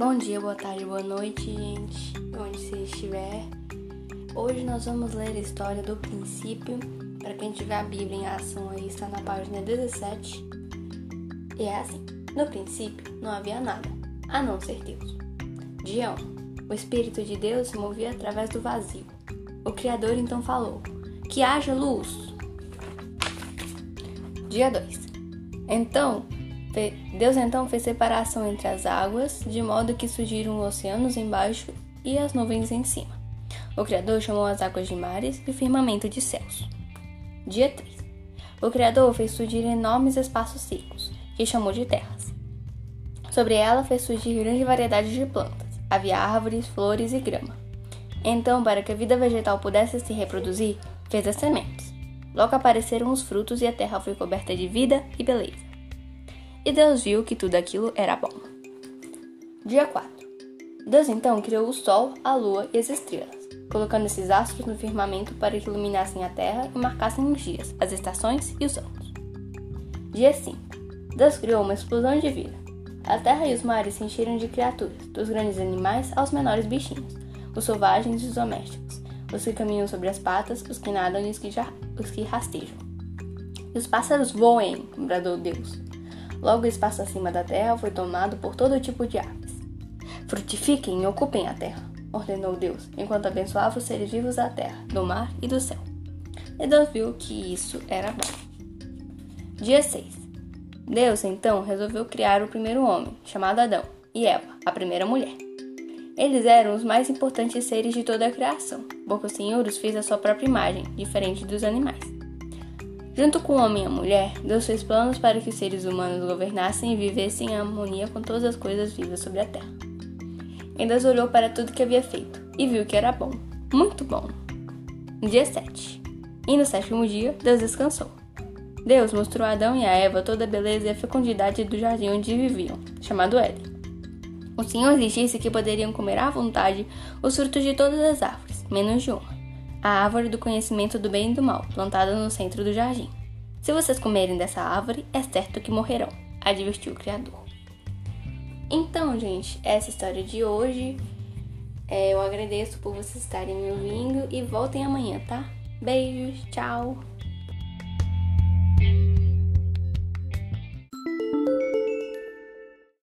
Bom dia, boa tarde, boa noite, gente, onde você estiver. Hoje nós vamos ler a história do princípio. Para quem tiver a Bíblia em ação aí, está na página 17. E é assim: No princípio não havia nada, a não ser Deus. Dia 1. O Espírito de Deus se movia através do vazio. O Criador então falou: Que haja luz. Dia 2. Então Deus então fez separação entre as águas, de modo que surgiram oceanos embaixo e as nuvens em cima. O Criador chamou as águas de mares e o firmamento de céus. Dia 3. O Criador fez surgir enormes espaços secos, que chamou de terras. Sobre ela fez surgir grande variedade de plantas. Havia árvores, flores e grama. Então, para que a vida vegetal pudesse se reproduzir, fez as sementes. Logo apareceram os frutos e a terra foi coberta de vida e beleza. E Deus viu que tudo aquilo era bom. Dia 4. Deus então criou o Sol, a Lua e as estrelas, colocando esses astros no firmamento para que iluminassem a Terra e marcassem os dias, as estações e os anos. Dia 5. Deus criou uma explosão de vida. A terra e os mares se encheram de criaturas, dos grandes animais aos menores bichinhos, os selvagens e os domésticos, os que caminham sobre as patas, os que nadam e os que, os que rastejam. E os pássaros voem, bradou Deus. Logo o espaço acima da terra foi tomado por todo tipo de aves. Frutifiquem e ocupem a terra, ordenou Deus, enquanto abençoava os seres vivos da terra, do mar e do céu. E Deus viu que isso era bom. Dia 6. Deus então resolveu criar o primeiro homem, chamado Adão, e Eva, a primeira mulher. Eles eram os mais importantes seres de toda a criação, porque o Senhor os fez à sua própria imagem, diferente dos animais. Junto com o homem e a mulher, Deus fez planos para que os seres humanos governassem e vivessem em harmonia com todas as coisas vivas sobre a terra. E Deus olhou para tudo que havia feito e viu que era bom, muito bom. Dia 7. E no sétimo dia, Deus descansou. Deus mostrou a Adão e a Eva toda a beleza e a fecundidade do jardim onde viviam, chamado Éden. O Senhor lhes disse que poderiam comer à vontade os frutos de todas as árvores, menos de uma a árvore do conhecimento do bem e do mal, plantada no centro do jardim. Se vocês comerem dessa árvore, é certo que morrerão, advertiu o Criador. Então, gente, essa história de hoje. É, eu agradeço por vocês estarem me ouvindo e voltem amanhã, tá? Beijos, tchau!